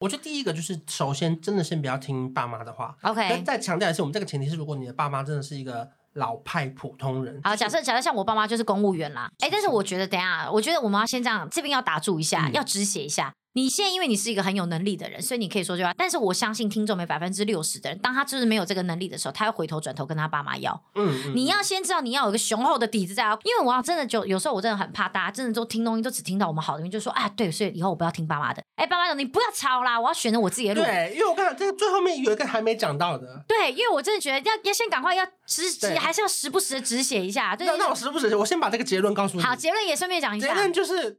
我觉得第一个就是，首先真的先不要听爸妈的话。OK，再强调的是，我们这个前提是，如果你的爸妈真的是一个老派普通人。好，假设假设像我爸妈就是公务员啦，哎、欸，但是我觉得等一下，我觉得我们要先这样，这边要打住一下，嗯、要止血一下。你现在因为你是一个很有能力的人，所以你可以说这话。但是我相信听众没百分之六十的人，当他就是没有这个能力的时候，他要回头转头跟他爸妈要。嗯，嗯，你要先知道你要有一个雄厚的底子在啊。因为我要真的就有时候我真的很怕大家真的都听东西都只听到我们好的，就说啊对，所以以后我不要听爸妈的。哎，爸妈的你不要吵啦，我要选择我自己的路。对，因为我看到这个最后面有一个还没讲到的。对，因为我真的觉得要要先赶快要止止，还是要时不时的止血一下。对，那那我时不时，我先把这个结论告诉你。好，结论也顺便讲一下。结论就是。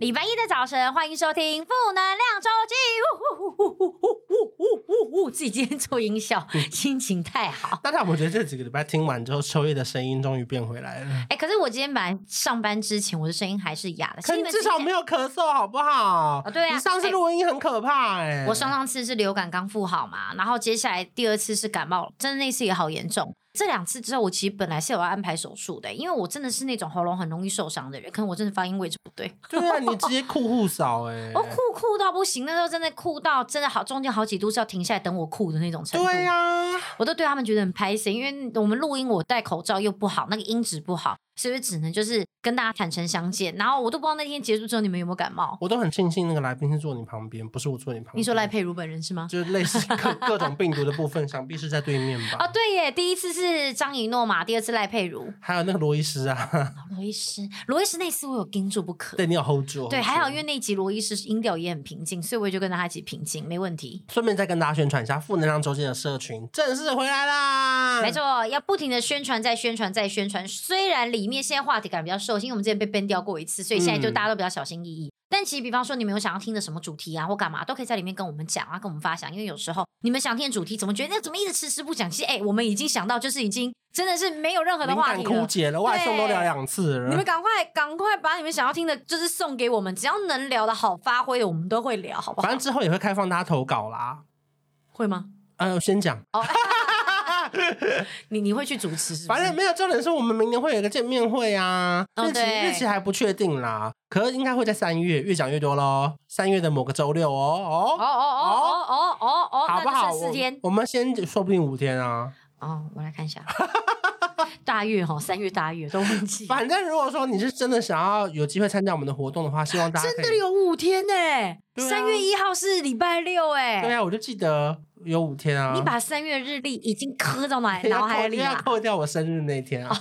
礼拜一的早晨，欢迎收听负能量周记。呜呜呜呜呜呜呜呜呜！自己今天做音效，心情太好。大家我觉得这几个礼拜听完之后，秋叶的声音终于变回来了。哎，可是我今天本来上班之前，我的声音还是哑的。可至少没有咳嗽，好不好？啊，对呀。你上次录音很可怕哎。我上上次是流感刚复好嘛，然后接下来第二次是感冒，真的那次也好严重。这两次之后，我其实本来是有要安排手术的，因为我真的是那种喉咙很容易受伤的人，可能我真的发音位置不对。对啊，你直接酷酷少哎！我酷酷到不行，那时候真的酷到真的好，中间好几度是要停下来等我酷的那种程度。对呀、啊，我都对他们觉得很拍死，因为我们录音我戴口罩又不好，那个音质不好。所以只能就是跟大家坦诚相见，然后我都不知道那天结束之后你们有没有感冒。我都很庆幸那个来宾是坐你旁边，不是我坐你旁边。你说赖佩如本人是吗？就是类似各 各种病毒的部分，想必是在对面吧？哦，对耶，第一次是张怡诺嘛，第二次赖佩如，还有那个罗医师啊。罗医师，罗医师那次我有盯住不可。对，你有 hold 住。对，还好，因为那集罗医师音调也很平静，所以我就跟大家一起平静，没问题。顺便再跟大家宣传一下，负能量周记的社群正式回来啦！没错，要不停的宣传，再宣传，再宣传。虽然里面现在话题感比较受，因为我们之前被 ban 掉过一次，所以现在就大家都比较小心翼翼。嗯、但其实，比方说你们有想要听的什么主题啊，或干嘛，都可以在里面跟我们讲啊，跟我们发想。因为有时候你们想听的主题，怎么觉得那怎么一直迟迟不讲？其实，哎、欸，我们已经想到，就是已经真的是没有任何的话题了。枯竭了，外送都聊两次了。你们赶快赶快把你们想要听的，就是送给我们，只要能聊的好发挥的，我们都会聊，好不好？反正之后也会开放大家投稿啦，会吗？呃，先讲。Oh, 你你会去主持是？反正没有重点是我们明年会有一个见面会啊，日期、oh, 日期还不确定啦，可是应该会在三月，越讲越多喽。三月的某个周六哦哦哦哦哦哦哦，好不好？四天我，我们先说不定五天啊。哦，我来看一下，大月哈，三月大月都忘记。反正如果说你是真的想要有机会参加我们的活动的话，希望大家真的有五天呢。三、啊、月一号是礼拜六哎。对啊，我就记得。有五天啊！你把三月日历已经刻到脑 脑海里了？要扣掉我生日那天啊！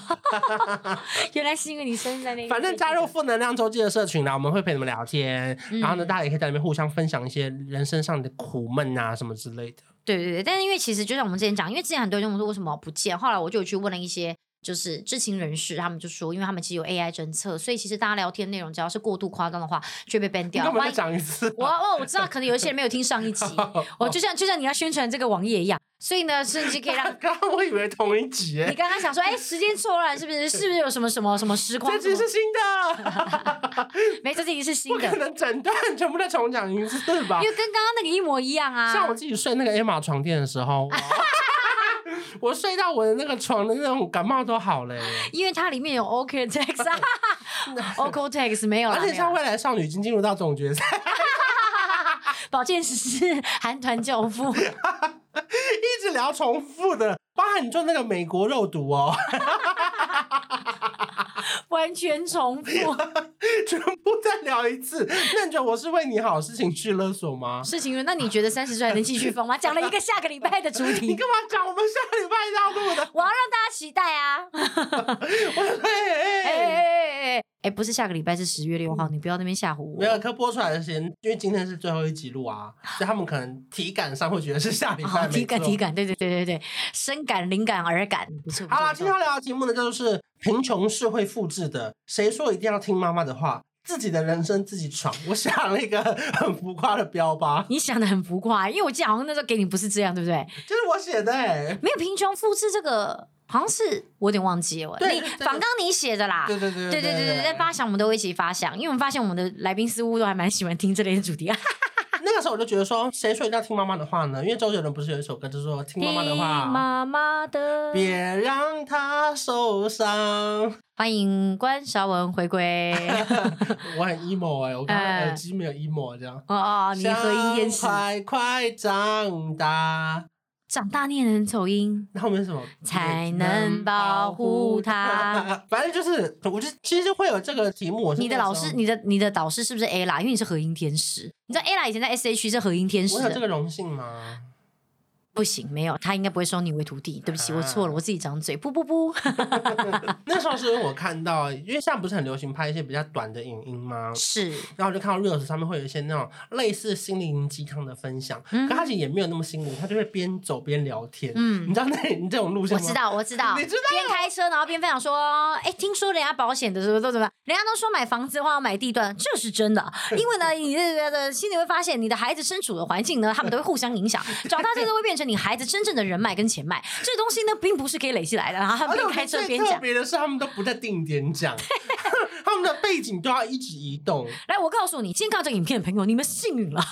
原来是因为你生日在那天。反正加入负能量周记的社群啦，我们会陪你们聊天，嗯、然后呢，大家也可以在里面互相分享一些人生上的苦闷啊什么之类的。对对对，但是因为其实就像我们之前讲，因为之前很多人问我说为什么不见，后来我就有去问了一些。就是知情人士，他们就说，因为他们其实有 AI 侦测，所以其实大家聊天内容只要是过度夸张的话，就会被 ban 掉。你干嘛再讲一次啊？我哦我知道，可能有一些人没有听上一集，我就像就像你要宣传这个网页一样，所以呢，甚至可以让 刚刚我以为同一集，你刚刚想说，哎，时间错乱是不是？是不是有什么什么什么时光？这集是新的，没错，这集是新的，不可能整段全部再重讲一次吧？因为跟刚刚那个一模一样啊。像我自己睡那个 Emma 床垫的时候。我睡到我的那个床的那种感冒都好了，因为它里面有 OK Tex 啊，OK Tex 没有，而且像未来少女已经进入到总决赛，保健师韩团教父，一直聊重复的，包含你做那个美国肉毒哦。完全重复，全部再聊一次。那你觉得我是为你好事情去勒索吗？事情，那你觉得三十岁还能继续疯吗？讲了一个下个礼拜的主题，你干嘛讲我们下个礼拜要录的？我要让大家期待啊！我哎哎哎哎哎，不是下个礼拜，是十月六号，你不要那边吓唬我。没有，可播出来的时间，因为今天是最后一集录啊，所以他们可能体感上会觉得是下礼拜。体感，体感，对对对对对，深感、灵感、耳感，不错。好了，今天要聊的题目呢，就是。贫穷是会复制的，谁说一定要听妈妈的话？自己的人生自己闯。我想了一个很浮夸的标吧。你想的很浮夸，因为我记得好像那时候给你不是这样，对不对？就是我写的哎，没有贫穷复制这个。好像是我有点忘记了，对你访纲你写的啦，对对对对对对对，在发想我们都会一起发想，因为我们发现我们的来宾似乎都还蛮喜欢听这类的主题啊。那个时候我就觉得说，谁说一定要听妈妈的话呢？因为周杰伦不是有一首歌，就是说听妈妈的话，妈妈的，别让她受伤。欢迎关韶文回归。我很 emo 哎、欸，我刚刚 耳机没有 emo 这样。哦哦，你和音天使。快快长大。长大念人走音，那后面是什么？才能保护他。反正就是，我就其实会有这个题目。你的老师，你的你的导师是不是 Ella？因为你是和音天使。你知道 Ella 以前在 SH 是和音天使。我有这个荣幸吗？不行，没有，他应该不会收你为徒弟。对不起，我错了，我自己张嘴，不不不。那时候是因为我看到，因为现在不是很流行拍一些比较短的影音吗？是。然后我就看到 Reels 上面会有一些那种类似心灵鸡汤的分享，嗯、可他其实也没有那么心灵，他就会边走边聊天。嗯，你知道那你这种路线吗？我知道，我知道。你知道？边开车然后边分享说，哎，听说人家保险的时候都怎么？人家都说买房子的话要买地段，这是真的。因为呢，你的的心里会发现，你的孩子身处的环境呢，他们都会互相影响，长大之后会变成你孩子真正的。人脉跟钱脉，这东西呢，并不是可以累积来的。然后他们边开车边讲，特别的是，他们都不在定点讲，他们的背景都要一直移动。来，我告诉你，今天看这个影片的朋友，你们幸运了。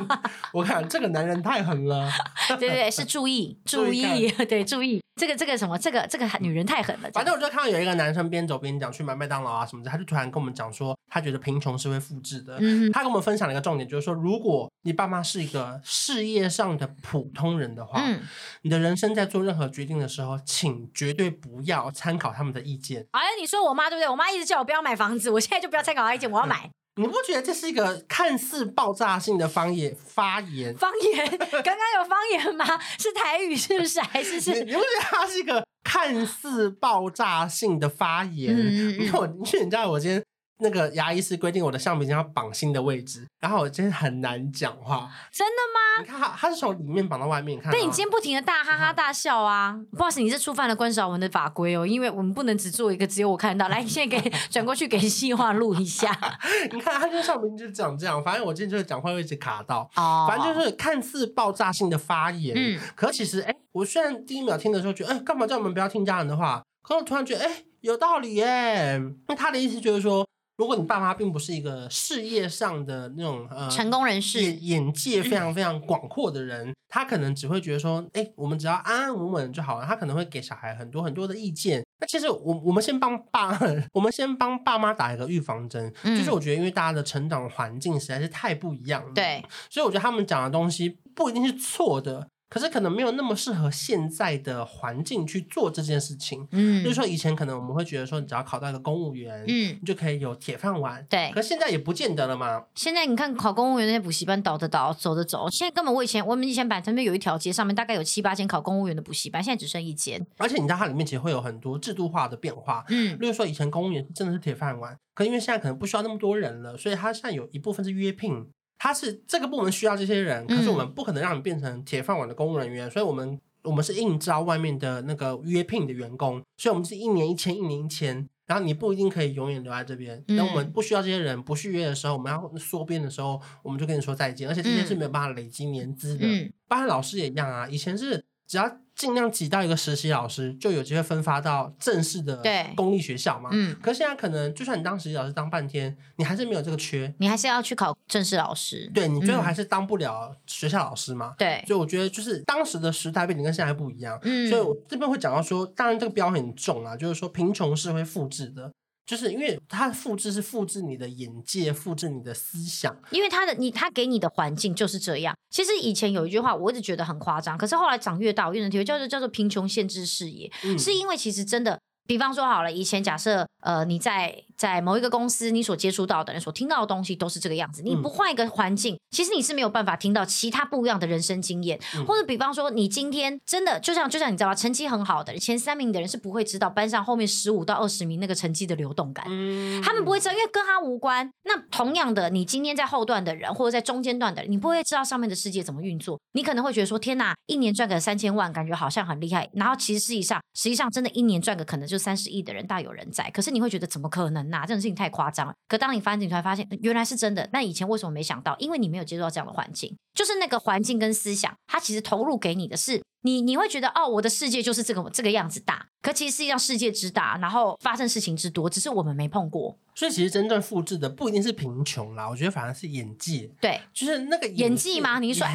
我看这个男人太狠了。对对对，是注意注意，对注意。这个这个什么，这个这个女人太狠了。反正我就看到有一个男生边走边讲去买麦当劳啊什么的，他就突然跟我们讲说，他觉得贫穷是会复制的。嗯、他跟我们分享了一个重点，就是说，如果你爸妈是一个事业上的普通人的话，嗯、你的人生在做任何决定的时候，请绝对不要参考他们的意见。哎，你说我妈对不对？我妈一直叫我不要买房子，我现在就不要参考她意见，我要买。嗯你不觉得这是一个看似爆炸性的方言发言？方言？刚刚有方言吗？是台语是不是？还是是？你不觉得它是一个看似爆炸性的发言？嗯嗯嗯，因为我，因为你知道我今天。那个牙医师规定我的橡皮筋要绑新的位置，然后我今天很难讲话。真的吗？你看他，他是从里面绑到外面看。但你今天不停的大哈哈大笑啊！不好意思，你是触犯了关韶文的法规哦，因为我们不能只做一个，只有我看到。来，你现在给转过去给细化录一下。你看，他这橡皮筋就讲这样，反正我今天就是讲话会一直卡到。哦。反正就是看似爆炸性的发言，嗯，可其实，哎，我虽然第一秒听的时候觉得，哎，干嘛叫我们不要听家人的话？可我突然觉得，哎，有道理耶。那他的意思就是说。如果你爸妈并不是一个事业上的那种呃成功人士，眼眼界非常 非常广阔的人，嗯、他可能只会觉得说，哎，我们只要安安稳稳就好了。他可能会给小孩很多很多的意见。那其实我我们先帮爸，我们先帮爸妈打一个预防针，嗯、就是我觉得因为大家的成长环境实在是太不一样了，对，所以我觉得他们讲的东西不一定是错的。可是可能没有那么适合现在的环境去做这件事情。嗯，就是说以前可能我们会觉得说，你只要考到一个公务员，嗯，你就可以有铁饭碗。对。可是现在也不见得了嘛。现在你看考公务员那些补习班倒的倒，走的走。现在根本我以前我们以前板桥那边有一条街上面大概有七八间考公务员的补习班，现在只剩一间。而且你知道它里面其实会有很多制度化的变化。嗯。例如说以前公务员真的是铁饭碗，可因为现在可能不需要那么多人了，所以它现在有一部分是约聘。他是这个部门需要这些人，可是我们不可能让你变成铁饭碗的公务人员，嗯、所以我们我们是应招外面的那个约聘的员工，所以我们是一年一签，一年一签，然后你不一定可以永远留在这边。等、嗯、我们不需要这些人，不续约的时候，我们要缩编的时候，我们就跟你说再见。而且这些是没有办法累积年资的，嗯、包括老师也一样啊，以前是只要。尽量挤到一个实习老师，就有机会分发到正式的公立学校嘛。嗯。可是现在可能，就算你当实习老师当半天，你还是没有这个缺，你还是要去考正式老师。对，你最后还是当不了学校老师嘛。对、嗯。所以我觉得，就是当时的时代背景跟现在不一样。嗯。所以我这边会讲到说，当然这个标很重啊，就是说贫穷是会复制的。就是因为它的复制是复制你的眼界，复制你的思想。因为他的你，他给你的环境就是这样。其实以前有一句话，我一直觉得很夸张，可是后来长越大，我越能体会，叫做叫做贫穷限制视野，嗯、是因为其实真的。比方说好了，以前假设呃你在在某一个公司，你所接触到的人所听到的东西都是这个样子。你不换一个环境，嗯、其实你是没有办法听到其他不一样的人生经验。嗯、或者比方说，你今天真的就像就像你知道吧，成绩很好的前三名的人是不会知道班上后面十五到二十名那个成绩的流动感，嗯、他们不会知道，因为跟他无关。那同样的，你今天在后段的人或者在中间段的人，你不会知道上面的世界怎么运作。你可能会觉得说，天哪，一年赚个三千万，感觉好像很厉害。然后其实实际上，实际上真的一年赚个可能就。就三十亿的人大有人在。可是你会觉得怎么可能那、这种事情太夸张了。可当你发现，你才发现原来是真的。那以前为什么没想到？因为你没有接触到这样的环境，就是那个环境跟思想，它其实投入给你的是。你你会觉得哦，我的世界就是这个这个样子大，可其实实际上世界之大，然后发生事情之多，只是我们没碰过。所以其实真正复制的不一定是贫穷啦，我觉得反而是演技。对，就是那个演技，吗？你说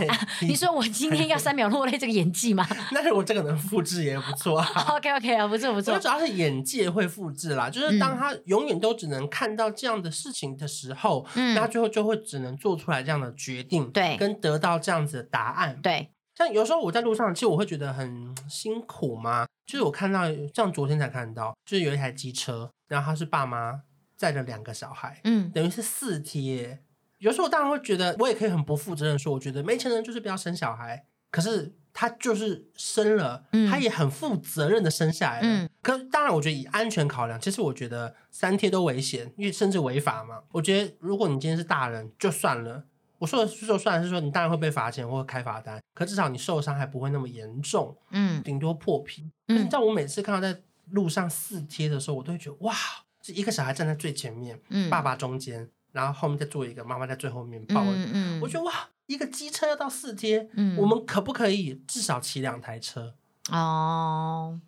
你说我今天要三秒落泪，这个演技吗？那如果这个能复制也不错啊。OK OK 啊，不错不错。主要是演技会复制啦，就是当他永远都只能看到这样的事情的时候，嗯，那最后就会只能做出来这样的决定，对，跟得到这样子的答案，对。像有时候我在路上，其实我会觉得很辛苦嘛。就是我看到，像昨天才看到，就是有一台机车，然后他是爸妈载着两个小孩，嗯，等于是四贴。有时候我当然会觉得，我也可以很不负责任说，我觉得没钱人就是不要生小孩。可是他就是生了，他也很负责任的生下来了。嗯，可当然，我觉得以安全考量，其实我觉得三贴都危险，因为甚至违法嘛。我觉得如果你今天是大人，就算了。我说的是说，虽然是说你当然会被罚钱或开罚单，可至少你受伤还不会那么严重，嗯，顶多破皮。嗯，可是你知道我每次看到在路上四贴的时候，我都会觉得哇，这一个小孩站在最前面，嗯，爸爸中间，然后后面再坐一个妈妈在最后面抱着，嗯，嗯，我觉得哇，一个机车要到四阶，嗯，我们可不可以至少骑两台车？哦。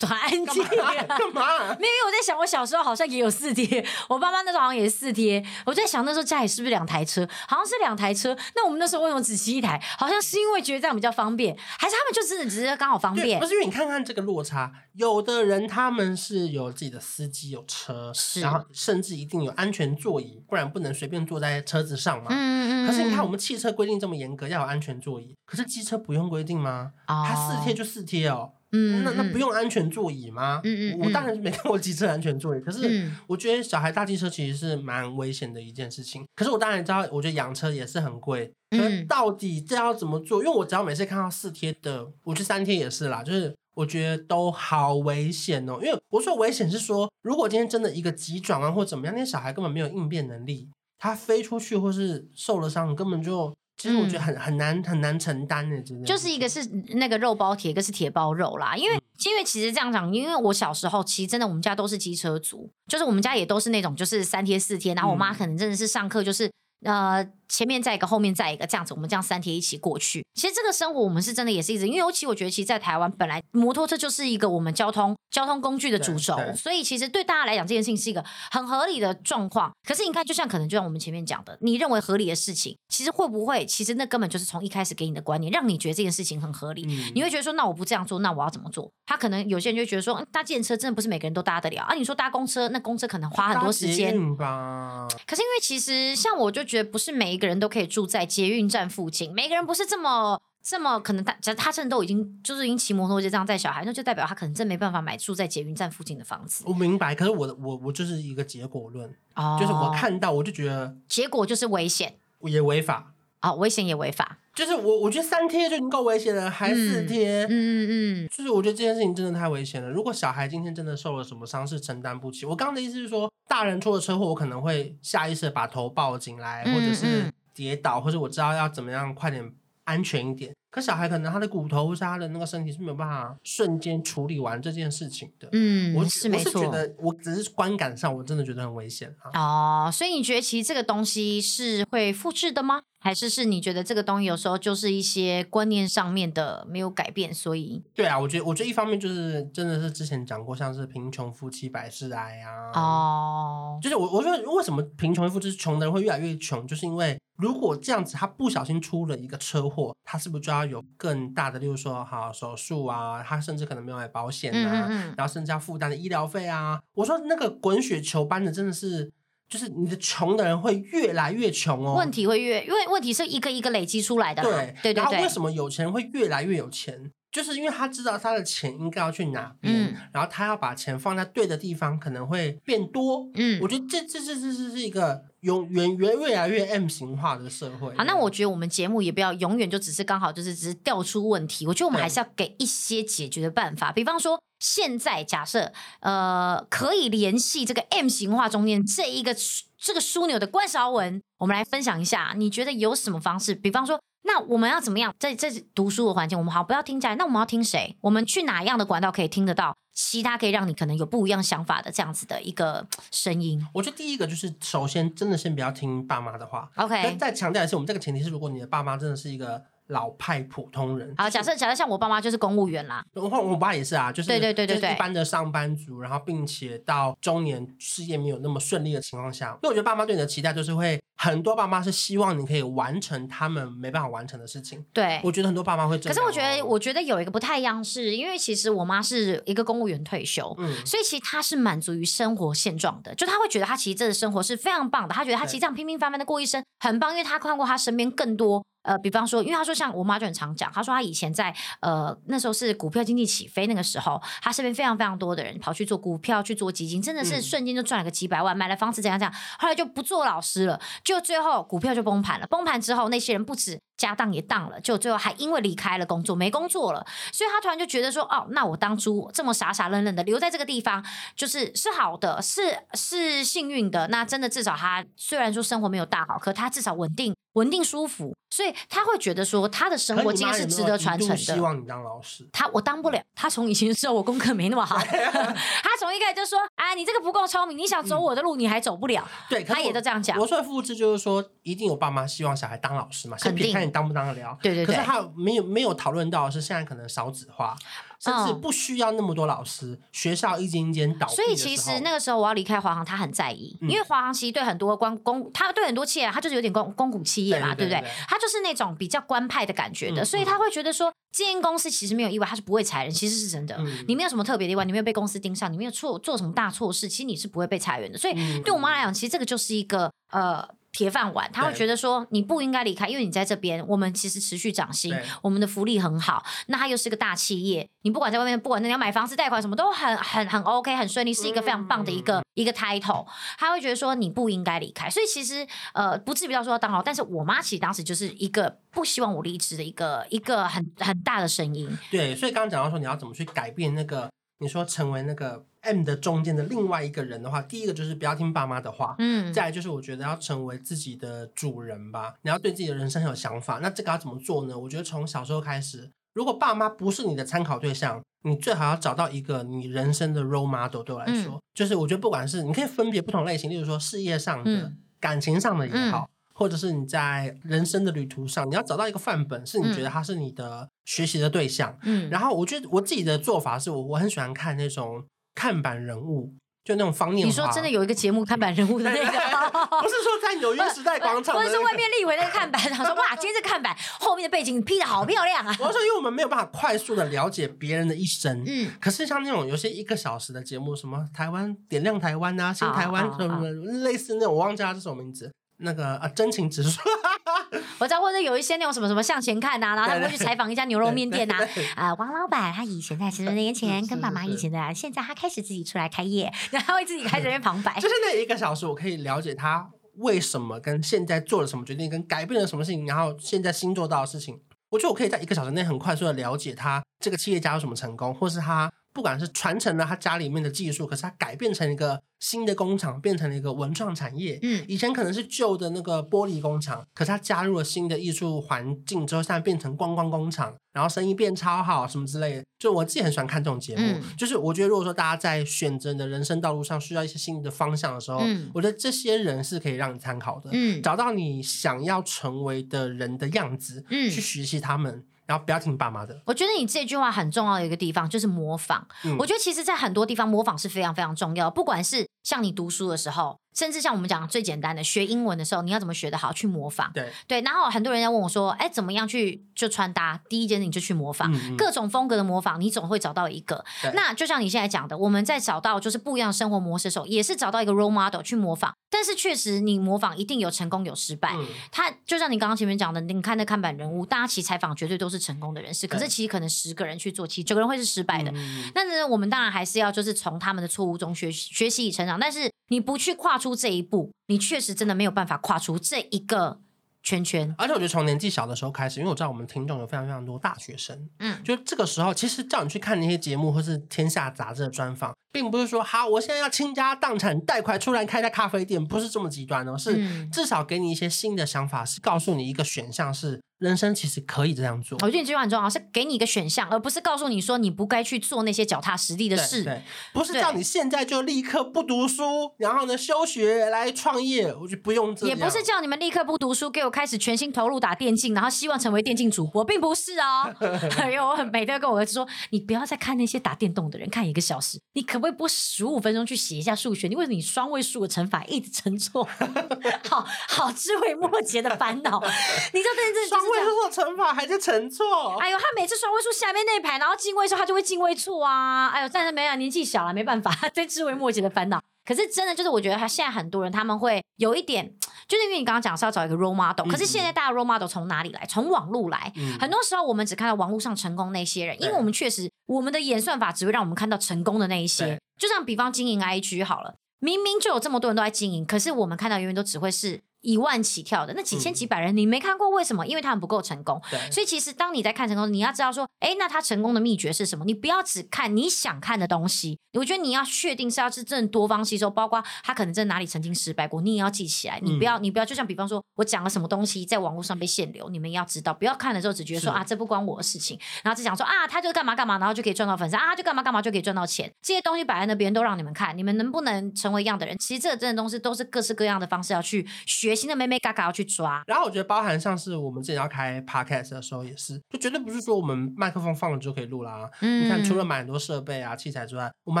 很安静，干嘛？没有，因为我在想，我小时候好像也有四贴，我爸妈那时候好像也是四贴。我在想，那时候家里是不是两台车？好像是两台车。那我们那时候为什么只骑一台？好像是因为觉得这样比较方便，还是他们就真的只是刚好方便？不是因为你看看这个落差，有的人他们是有自己的司机有车，是然后甚至一定有安全座椅，不然不能随便坐在车子上嘛。嗯嗯嗯。可是你看，我们汽车规定这么严格，要有安全座椅，可是机车不用规定吗？哦，它四贴就四贴哦。嗯，那那不用安全座椅吗？嗯嗯，我当然是没看过机车安全座椅，可是我觉得小孩大机车其实是蛮危险的一件事情。可是我当然知道，我觉得养车也是很贵。可是到底这要怎么做？因为我只要每次看到四贴的，我觉得三贴也是啦，就是我觉得都好危险哦。因为我说危险是说，如果今天真的一个急转弯或怎么样，那小孩根本没有应变能力，他飞出去或是受了伤，根本就。其实我觉得很、嗯、很难很难承担的，真的。就是一个是那个肉包铁，一个是铁包肉啦。因为、嗯、因为其实这样讲，因为我小时候其实真的我们家都是机车族，就是我们家也都是那种就是三天四天，然后我妈可能真的是上课就是。呃，前面再一个，后面再一个，这样子，我们这样三天一起过去。其实这个生活，我们是真的也是一直，因为尤其我觉得，其实，在台湾本来摩托车就是一个我们交通交通工具的主轴，所以其实对大家来讲，这件事情是一个很合理的状况。可是你看，就像可能就像我们前面讲的，你认为合理的事情，其实会不会，其实那根本就是从一开始给你的观念，让你觉得这件事情很合理。嗯、你会觉得说，那我不这样做，那我要怎么做？他可能有些人就觉得说，嗯、搭电车真的不是每个人都搭得了啊。你说搭公车，那公车可能花很多时间吧。可是因为其实像我就觉得不是每一个。人都可以住在捷运站附近，每个人不是这么这么可能他，假如他真的都已经就是已经骑摩托车这样带小孩，那就代表他可能真没办法买住在捷运站附近的房子。我明白，可是我我我就是一个结果论，哦，就是我看到我就觉得结果就是危险，也违法啊，哦，危险也违法。就是我我觉得三贴就已经够危险了，还四贴，嗯嗯嗯，就是我觉得这件事情真的太危险了。如果小孩今天真的受了什么伤，是承担不起。我刚刚的意思是说，大人出了车祸，我可能会下意识把头抱紧来，或者是。跌倒，或者我知道要怎么样快点安全一点。可小孩可能他的骨头或是他的那个身体是没有办法瞬间处理完这件事情的。嗯，我是没错。我是觉得，我只是观感上，我真的觉得很危险啊。哦，所以你觉得其实这个东西是会复制的吗？还是是你觉得这个东西有时候就是一些观念上面的没有改变，所以？对啊，我觉得，我觉得一方面就是真的是之前讲过，像是贫穷夫妻百事哀啊。哦，就是我我说为什么贫穷夫妻穷的人会越来越穷，就是因为。如果这样子，他不小心出了一个车祸，他是不是就要有更大的，例如说，好手术啊，他甚至可能没有买保险啊，嗯嗯嗯，然后甚至要负担的医疗费啊。我说那个滚雪球般的，真的是，就是你的穷的人会越来越穷哦，问题会越，因为问题是一个一个累积出来的，对对对。然后为什么有钱人会越来越有钱？就是因为他知道他的钱应该要去哪边，嗯、然后他要把钱放在对的地方，可能会变多。嗯，我觉得这这这这这是一个永远越越来越 M 型化的社会。好，那我觉得我们节目也不要永远就只是刚好就是只是调出问题，我觉得我们还是要给一些解决的办法。比方说，现在假设呃可以联系这个 M 型化中间这一个这个枢纽的关韶文，我们来分享一下，你觉得有什么方式？比方说。那我们要怎么样在这读书的环境？我们好不要听家里，那我们要听谁？我们去哪样的管道可以听得到其他可以让你可能有不一样想法的这样子的一个声音？我觉得第一个就是，首先真的先不要听爸妈的话。OK，再强调一次，我们这个前提是，如果你的爸妈真的是一个。老派普通人，好，假设假设像我爸妈就是公务员啦，我我爸也是啊，就是对对对对对，一般的上班族，然后并且到中年事业没有那么顺利的情况下，因为我觉得爸妈对你的期待就是会很多，爸妈是希望你可以完成他们没办法完成的事情。对，我觉得很多爸妈会这样。可是我觉得，我觉得有一个不太一样是，是因为其实我妈是一个公务员退休，嗯，所以其实她是满足于生活现状的，就她会觉得她其实这个生活是非常棒的，她觉得她其实这样平平凡凡的过一生很棒，因为她看过她身边更多。呃，比方说，因为他说像我妈就很常讲，他说他以前在呃那时候是股票经济起飞那个时候，他身边非常非常多的人跑去做股票，去做基金，真的是瞬间就赚了个几百万，买了房子怎样怎样，后来就不做老师了，就最后股票就崩盘了，崩盘之后那些人不止。家当也当了，就最后还因为离开了工作没工作了，所以他突然就觉得说，哦，那我当初这么傻傻愣愣的留在这个地方，就是是好的，是是幸运的。那真的至少他虽然说生活没有大好，可他至少稳定稳定舒服，所以他会觉得说他的生活经验是值得传承的。希望你当老师，他我当不了。他从以前就知道我功课没那么好，他从一开始就说，哎，你这个不够聪明，你想走我的路，你还走不了。对，他也都这样讲。我说的复制就是说，一定有爸妈希望小孩当老师嘛，肯定。你当不当得了？对对对。可是他没有没有讨论到是现在可能少子化，甚至不需要那么多老师，嗯、学校一间一间倒闭。所以其实那个时候我要离开华航，他很在意，嗯、因为华航其实对很多关公，他对很多企业，他就是有点公公股企业嘛，对，不对？他就是那种比较官派的感觉的，嗯、所以他会觉得说，这间公司其实没有意外，他是不会裁人，其实是真的。嗯、你没有什么特别的意外，你没有被公司盯上，你没有错做什么大错事，其实你是不会被裁员的。所以对我妈来讲，其实这个就是一个呃。铁饭碗，他会觉得说你不应该离开，因为你在这边，我们其实持续涨薪，我们的福利很好。那他又是个大企业，你不管在外面，不管你要买房子、贷款什么，都很很很 OK，很顺利，是一个非常棒的一个、嗯、一个 title。他会觉得说你不应该离开，所以其实呃不至于到说要当好，但是我妈其实当时就是一个不希望我离职的一个一个很很大的声音。对，所以刚刚讲到说你要怎么去改变那个。你说成为那个 M 的中间的另外一个人的话，第一个就是不要听爸妈的话，嗯，再来就是我觉得要成为自己的主人吧，你要对自己的人生很有想法。那这个要怎么做呢？我觉得从小时候开始，如果爸妈不是你的参考对象，你最好要找到一个你人生的 role model。对我来说，嗯、就是我觉得不管是你可以分别不同类型，例如说事业上的、嗯、感情上的也好。嗯或者是你在人生的旅途上，你要找到一个范本，是你觉得他是你的学习的对象。嗯，然后我觉得我自己的做法是我我很喜欢看那种看板人物，就那种方念华。你说真的有一个节目看板人物的那个，不是说在纽约时代广场，或者是外面立委那个看板，他说哇，今天这看板后面的背景 P 的好漂亮啊！我说，因为我们没有办法快速的了解别人的一生，嗯，可是像那种有些一个小时的节目，什么台湾点亮台湾啊，新台湾什么类似那种，我忘记他是什么名字。那个啊，真情指数，我知道，或者有一些那种什么什么向前看呐、啊，然后他们会去采访一家牛肉面店呐、啊，啊、呃，王老板他以前在十多年前跟爸妈以前的，现在他开始自己出来开业，然后他会自己开始那边旁白，就是那一个小时，我可以了解他为什么跟现在做了什么决定，跟改变了什么事情，然后现在新做到的事情，我觉得我可以在一个小时内很快速的了解他这个企业家有什么成功，或是他。不管是传承了他家里面的技术，可是他改变成一个新的工厂，变成了一个文创产业。嗯，以前可能是旧的那个玻璃工厂，可是他加入了新的艺术环境之后，现在变成观光工厂，然后生意变超好，什么之类的。就我自己很喜欢看这种节目，嗯、就是我觉得如果说大家在选择你的人生道路上需要一些新的方向的时候，嗯、我觉得这些人是可以让你参考的。嗯，找到你想要成为的人的样子，嗯，去学习他们。然后不要听爸妈的。我觉得你这句话很重要的一个地方就是模仿。嗯、我觉得其实，在很多地方模仿是非常非常重要。不管是像你读书的时候，甚至像我们讲最简单的学英文的时候，你要怎么学得好？去模仿。对对。然后很多人要问我说：“哎，怎么样去就穿搭？”第一件事你就去模仿，嗯嗯各种风格的模仿，你总会找到一个。那就像你现在讲的，我们在找到就是不一样生活模式的时候，也是找到一个 role model 去模仿。但是确实，你模仿一定有成功有失败。嗯、他就像你刚刚前面讲的，你看那看板人物，大家其实采访绝对都是成功的人士，可是其实可能十个人去做，其实九个人会是失败的。嗯、但是我们当然还是要就是从他们的错误中学学习与成长。但是你不去跨出这一步，你确实真的没有办法跨出这一个。圈圈，而且我觉得从年纪小的时候开始，因为我知道我们听众有非常非常多大学生，嗯，就这个时候，其实叫你去看那些节目或是《天下》杂志的专访，并不是说好，我现在要倾家荡产贷款出来开家咖啡店，不是这么极端哦，是至少给你一些新的想法，是告诉你一个选项是人生其实可以这样做。我觉得这句话很重要，是给你一个选项，而不是告诉你说你不该去做那些脚踏实地的事。对，对，不是叫你现在就立刻不读书，然后呢休学来创业。我就不用这样。也不是叫你们立刻不读书，给我开始全心投入打电竞，然后希望成为电竞主播，并不是哦。因为我很每天跟我儿子说，你不要再看那些打电动的人，看一个小时，你可不可以播十五分钟去写一下数学？你为什么你双位数的乘法一直乘错？好好知微末节的烦恼，你就对这。双位数乘法还是乘错？哎呦，他每次双位数下面那一排，然后进位数他就会进位错啊！哎呦，但是没有年纪小了，没办法，对枝微末节的烦恼。可是真的就是，我觉得他现在很多人他们会有一点，就是因为你刚刚讲是要找一个 role model，可是现在大家 role model 从哪里来？从网络来。嗯、很多时候我们只看到网络上成功那些人，因为我们确实我们的演算法只会让我们看到成功的那一些。就像比方经营 IG 好了，明明就有这么多人都在经营，可是我们看到永远都只会是。一万起跳的那几千几百人，嗯、你没看过为什么？因为他们不够成功。对所以其实当你在看成功，你要知道说，哎，那他成功的秘诀是什么？你不要只看你想看的东西。我觉得你要确定是要是真的多方吸收，包括他可能在哪里曾经失败过，你也要记起来。你不要，嗯、你不要，就像比方说我讲了什么东西在网络上被限流，你们要知道，不要看的时候只觉得说啊，这不关我的事情，然后只讲说啊，他就干嘛干嘛，然后就可以赚到粉丝啊，就干嘛干嘛就可以赚到钱。这些东西摆在那边都让你们看，你们能不能成为一样的人？其实这个真的东西都是各式各样的方式要去学新的妹妹嘎嘎要。去抓，然后我觉得包含像是我们之前要开 podcast 的时候也是，就绝对不是说我们麦克风放了就可以录啦。嗯，你看除了买很多设备啊器材之外，我们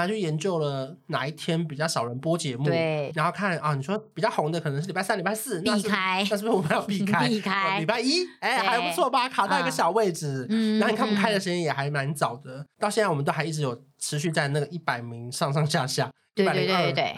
还去研究了哪一天比较少人播节目，对，然后看啊，你说比较红的可能是礼拜三、礼拜四，避开，那是不是我们要避开？避开礼拜一，哎，还不错吧？卡到一个小位置，嗯，然后你看我们开的时间也还蛮早的，到现在我们都还一直有持续在那个一百名上上下下。对对对对对，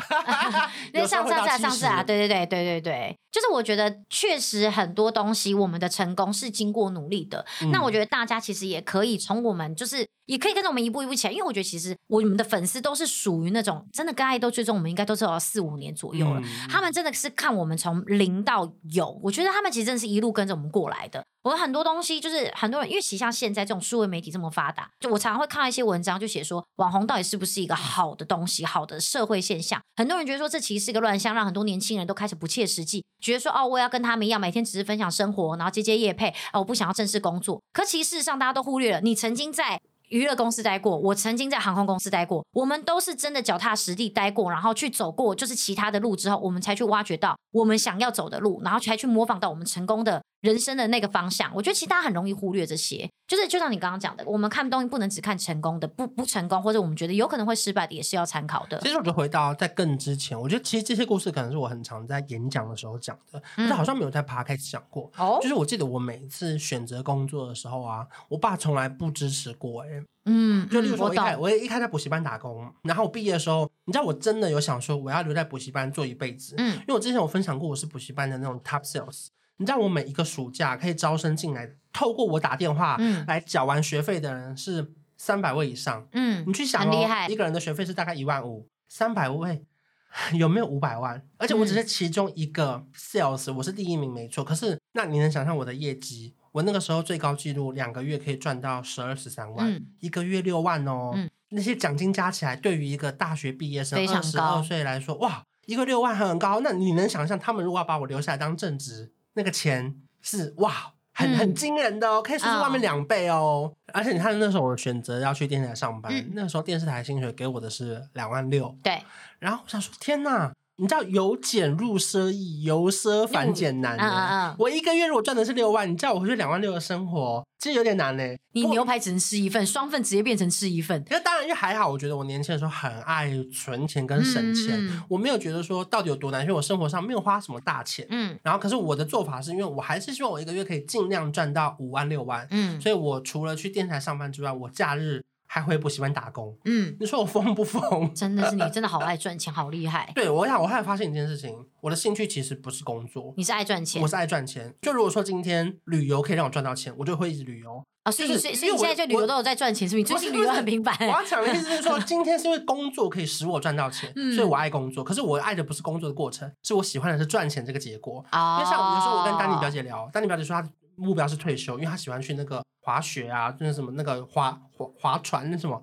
那上上次啊上次啊，对对对对对对，就是我觉得确实很多东西，我们的成功是经过努力的。嗯、那我觉得大家其实也可以从我们就是。也可以跟着我们一步一步起来，因为我觉得其实我们的粉丝都是属于那种真的跟爱都追踪，我们应该都知道四五年左右了。嗯、他们真的是看我们从零到有，我觉得他们其实真的是一路跟着我们过来的。我很多东西就是很多人，因为其实像现在这种数位媒体这么发达，就我常常会看到一些文章，就写说网红到底是不是一个好的东西，好的社会现象。很多人觉得说这其实是一个乱象，让很多年轻人都开始不切实际，觉得说哦，我要跟他们一样，每天只是分享生活，然后接接业配，哦，我不想要正式工作。可其实事实上大家都忽略了，你曾经在。娱乐公司待过，我曾经在航空公司待过，我们都是真的脚踏实地待过，然后去走过就是其他的路之后，我们才去挖掘到我们想要走的路，然后才去模仿到我们成功的人生的那个方向。我觉得其实大家很容易忽略这些，就是就像你刚刚讲的，我们看东西不能只看成功的，不不成功或者我们觉得有可能会失败的也是要参考的。其实我就回到在更之前，我觉得其实这些故事可能是我很常在演讲的时候讲的，但是好像没有在 Podcast 讲过。哦、嗯，就是我记得我每一次选择工作的时候啊，我爸从来不支持过、欸，哎。嗯，就例如说，我一开懂我也一开始在补习班打工，然后我毕业的时候，你知道我真的有想说我要留在补习班做一辈子，嗯，因为我之前有分享过我是补习班的那种 top sales，你知道我每一个暑假可以招生进来，透过我打电话，嗯，来缴完学费的人是三百位以上，嗯，你去想哦，厉害，一个人的学费是大概一万五，三百位 有没有五百万？而且我只是其中一个 sales，我是第一名没错，可是那你能想象我的业绩？我那个时候最高纪录两个月可以赚到十二十三万，嗯、一个月六万哦。嗯、那些奖金加起来，对于一个大学毕业生二十二岁来说，哇，一个六万很高。那你能想象，他们如果要把我留下来当正职，那个钱是哇，很很惊人的哦，可以说是外面两倍哦。嗯、而且你看那时候我选择要去电视台上班，嗯、那个时候电视台薪水给我的是两万六。对，然后我想说，天哪！你知道由俭入奢易，由奢反俭难。嗯嗯嗯。我一个月如果赚的是六万，你叫我回去两万六的生活，其实有点难嘞。你牛排只能吃一份，双份直接变成吃一份。那当然，因为还好，我觉得我年轻的时候很爱存钱跟省钱，我没有觉得说到底有多难，因为我生活上没有花什么大钱。嗯。然后，可是我的做法是因为我还是希望我一个月可以尽量赚到五万六万。嗯。所以我除了去电视台上班之外，我假日。还回补习班打工，嗯，你说我疯不疯？真的是你，真的好爱赚钱，好厉害。对，我想我后来发现一件事情，我的兴趣其实不是工作，你是爱赚钱，我是爱赚钱。就如果说今天旅游可以让我赚到钱，我就会一直旅游啊。所以，所以，所以你现在就旅游都有在赚钱，是不是？你最近旅游很频繁。我要讲的意思是说，今天是因为工作可以使我赚到钱，所以我爱工作。可是我爱的不是工作的过程，是我喜欢的是赚钱这个结果。因为像有时候我跟丹尼表姐聊，丹尼表姐说她目标是退休，因为她喜欢去那个滑雪啊，就是什么那个划划划船那什么。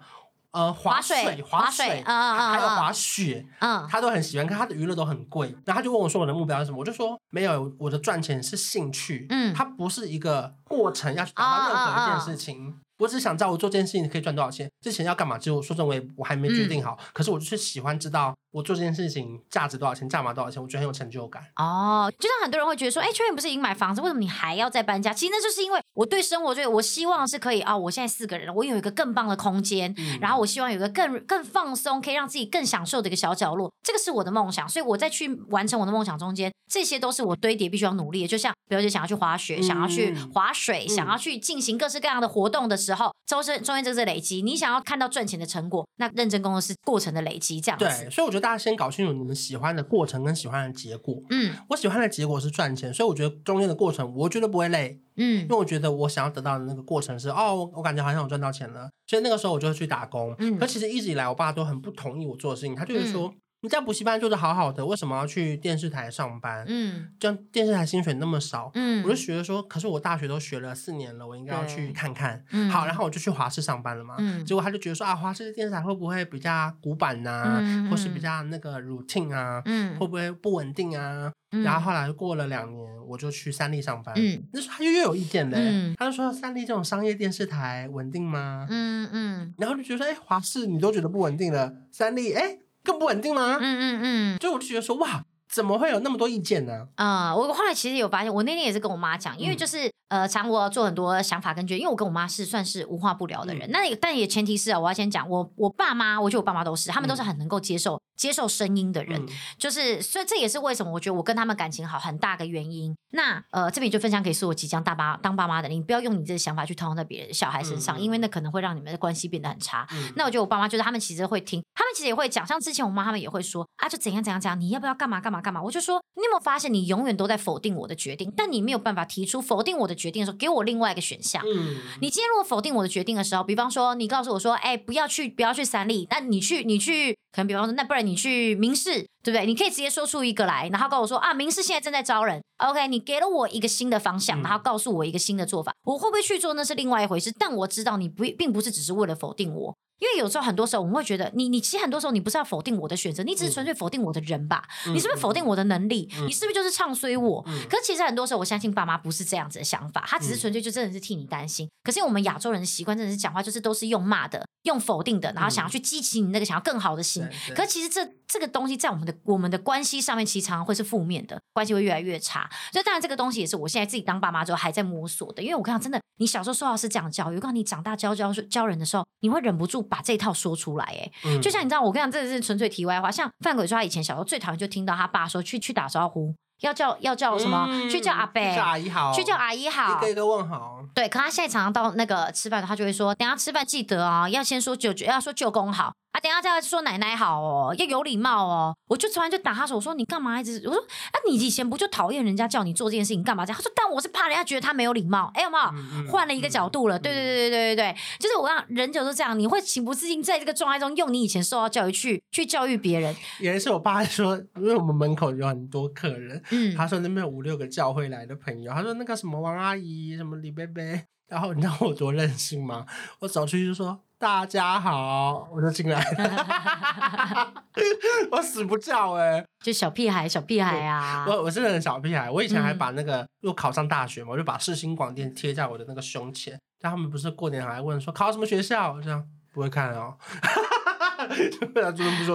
呃划水、划水，嗯嗯嗯，还有滑雪，嗯，他都很喜欢，看他的娱乐都很贵。然后他就问我说我的目标是什么，我就说没有，我的赚钱是兴趣，嗯，它不是一个过程要去达到任何一件事情。我只想知道我做这件事情可以赚多少钱，这钱要干嘛？其实我说真，我也我还没决定好。嗯、可是我就是喜欢知道我做这件事情价值多少钱，价码多少钱，我觉得很有成就感。哦，就像很多人会觉得说，哎，秋远不是已经买房子，为什么你还要再搬家？其实那就是因为我对生活，就我希望是可以啊、哦，我现在四个人，我有一个更棒的空间，嗯、然后我希望有一个更更放松，可以让自己更享受的一个小角落，这个是我的梦想。所以我在去完成我的梦想中间，这些都是我堆叠必须要努力的。就像表姐想要去滑雪，嗯、想要去滑水，嗯、想要去进行各式各样的活动的时候，周身。中间这是累积，你想要看到赚钱的成果，那认真工作是过程的累积，这样子。对，所以我觉得大家先搞清楚你们喜欢的过程跟喜欢的结果。嗯，我喜欢的结果是赚钱，所以我觉得中间的过程我觉得不会累。嗯，因为我觉得我想要得到的那个过程是，哦，我感觉好像我赚到钱了，所以那个时候我就会去打工。嗯，可其实一直以来，我爸都很不同意我做的事情，他就是说。嗯你在补习班做的好好的，为什么要去电视台上班？嗯，这样电视台薪水那么少，嗯，我就觉得说，可是我大学都学了四年了，我应该要去看看。嗯，好，然后我就去华视上班了嘛。嗯，结果他就觉得说啊，华视的电视台会不会比较古板呐、啊，嗯、或是比较那个 routine 啊，嗯，会不会不稳定啊？嗯、然后后来过了两年，我就去三立上班。嗯，那时候他就又有意见嘞，嗯、他就说三立这种商业电视台稳定吗？嗯嗯，然后就觉得说，哎，华视你都觉得不稳定了，三立哎。更不稳定吗？嗯嗯嗯，所以我就觉得说，哇，怎么会有那么多意见呢？啊、呃，我后来其实有发现，我那天也是跟我妈讲，因为就是。嗯呃，常我做很多想法跟决定，因为我跟我妈是算是无话不聊的人。嗯、那也但也前提是啊，我要先讲我我爸妈，我觉得我爸妈都是，他们都是很能够接受、嗯、接受声音的人，嗯、就是所以这也是为什么我觉得我跟他们感情好很大个原因。那呃，这边就分享给所有即将大爸当爸妈的你，不要用你这个想法去套用在别人小孩身上，嗯、因为那可能会让你们的关系变得很差。嗯、那我觉得我爸妈就是他们其实会听，他们其实也会讲，像之前我妈他们也会说啊，就怎样怎样怎样，你要不要干嘛干嘛干嘛？我就说你有没有发现，你永远都在否定我的决定，但你没有办法提出否定我的决定的时候，给我另。外一个选项，嗯，你今天如果否定我的决定的时候，比方说你告诉我说，哎，不要去，不要去三立，那你去，你去，可能比方说，那不然你去民视，对不对？你可以直接说出一个来，然后告诉我说啊，民视现在正在招人，OK，你给了我一个新的方向，然后告诉我一个新的做法，我会不会去做那是另外一回事，但我知道你不并不是只是为了否定我。因为有时候很多时候我们会觉得你你其实很多时候你不是要否定我的选择，你只是纯粹否定我的人吧？嗯、你是不是否定我的能力？嗯、你是不是就是唱衰我？嗯、可是其实很多时候我相信爸妈不是这样子的想法，他只是纯粹就真的是替你担心。嗯、可是我们亚洲人的习惯真的是讲话就是都是用骂的、用否定的，然后想要去激起你那个想要更好的心。嗯、可是其实这这个东西在我们的我们的关系上面，其实常常会是负面的，关系会越来越差。所以当然这个东西也是我现在自己当爸妈之后还在摸索的，因为我看到真的，你小时候受到是这样教育，我告诉你长大教教教人的时候，你会忍不住把这一套说出。出来哎，嗯、就像你知道，我跟你讲，这个是纯粹题外话。像范鬼说，他以前小时候最讨厌就听到他爸说去去打招呼，要叫要叫什么？嗯、去叫阿伯，去叫阿姨好，去叫阿姨好，一个一个问好。对，可他现在常常到那个吃饭，他就会说，等下吃饭记得啊、哦，要先说舅舅，要说舅公好。啊，等下再说奶奶好哦，要有礼貌哦。我就突然就打他手，我说你干嘛一直？我说啊，你以前不就讨厌人家叫你做这件事情，干嘛这样？他说，但我是怕人家觉得他没有礼貌。哎，有没有？换了一个角度了。对对对对对对对，就是我让人就是这样，你会情不自禁在这个状态中用你以前受到教育去去教育别人。也是我爸说，因为我们门口有很多客人，嗯，他说那边有五六个教会来的朋友，他说那个什么王阿姨，什么李贝贝，然后你知道我多任性吗？我走出去就说。大家好，我就进来了，我死不叫哎、欸，就小屁孩，小屁孩啊！我我是很小屁孩，我以前还把那个，又、嗯、考上大学嘛，我就把世新广电贴在我的那个胸前，但他们不是过年还问说考什么学校，这样不会看哦。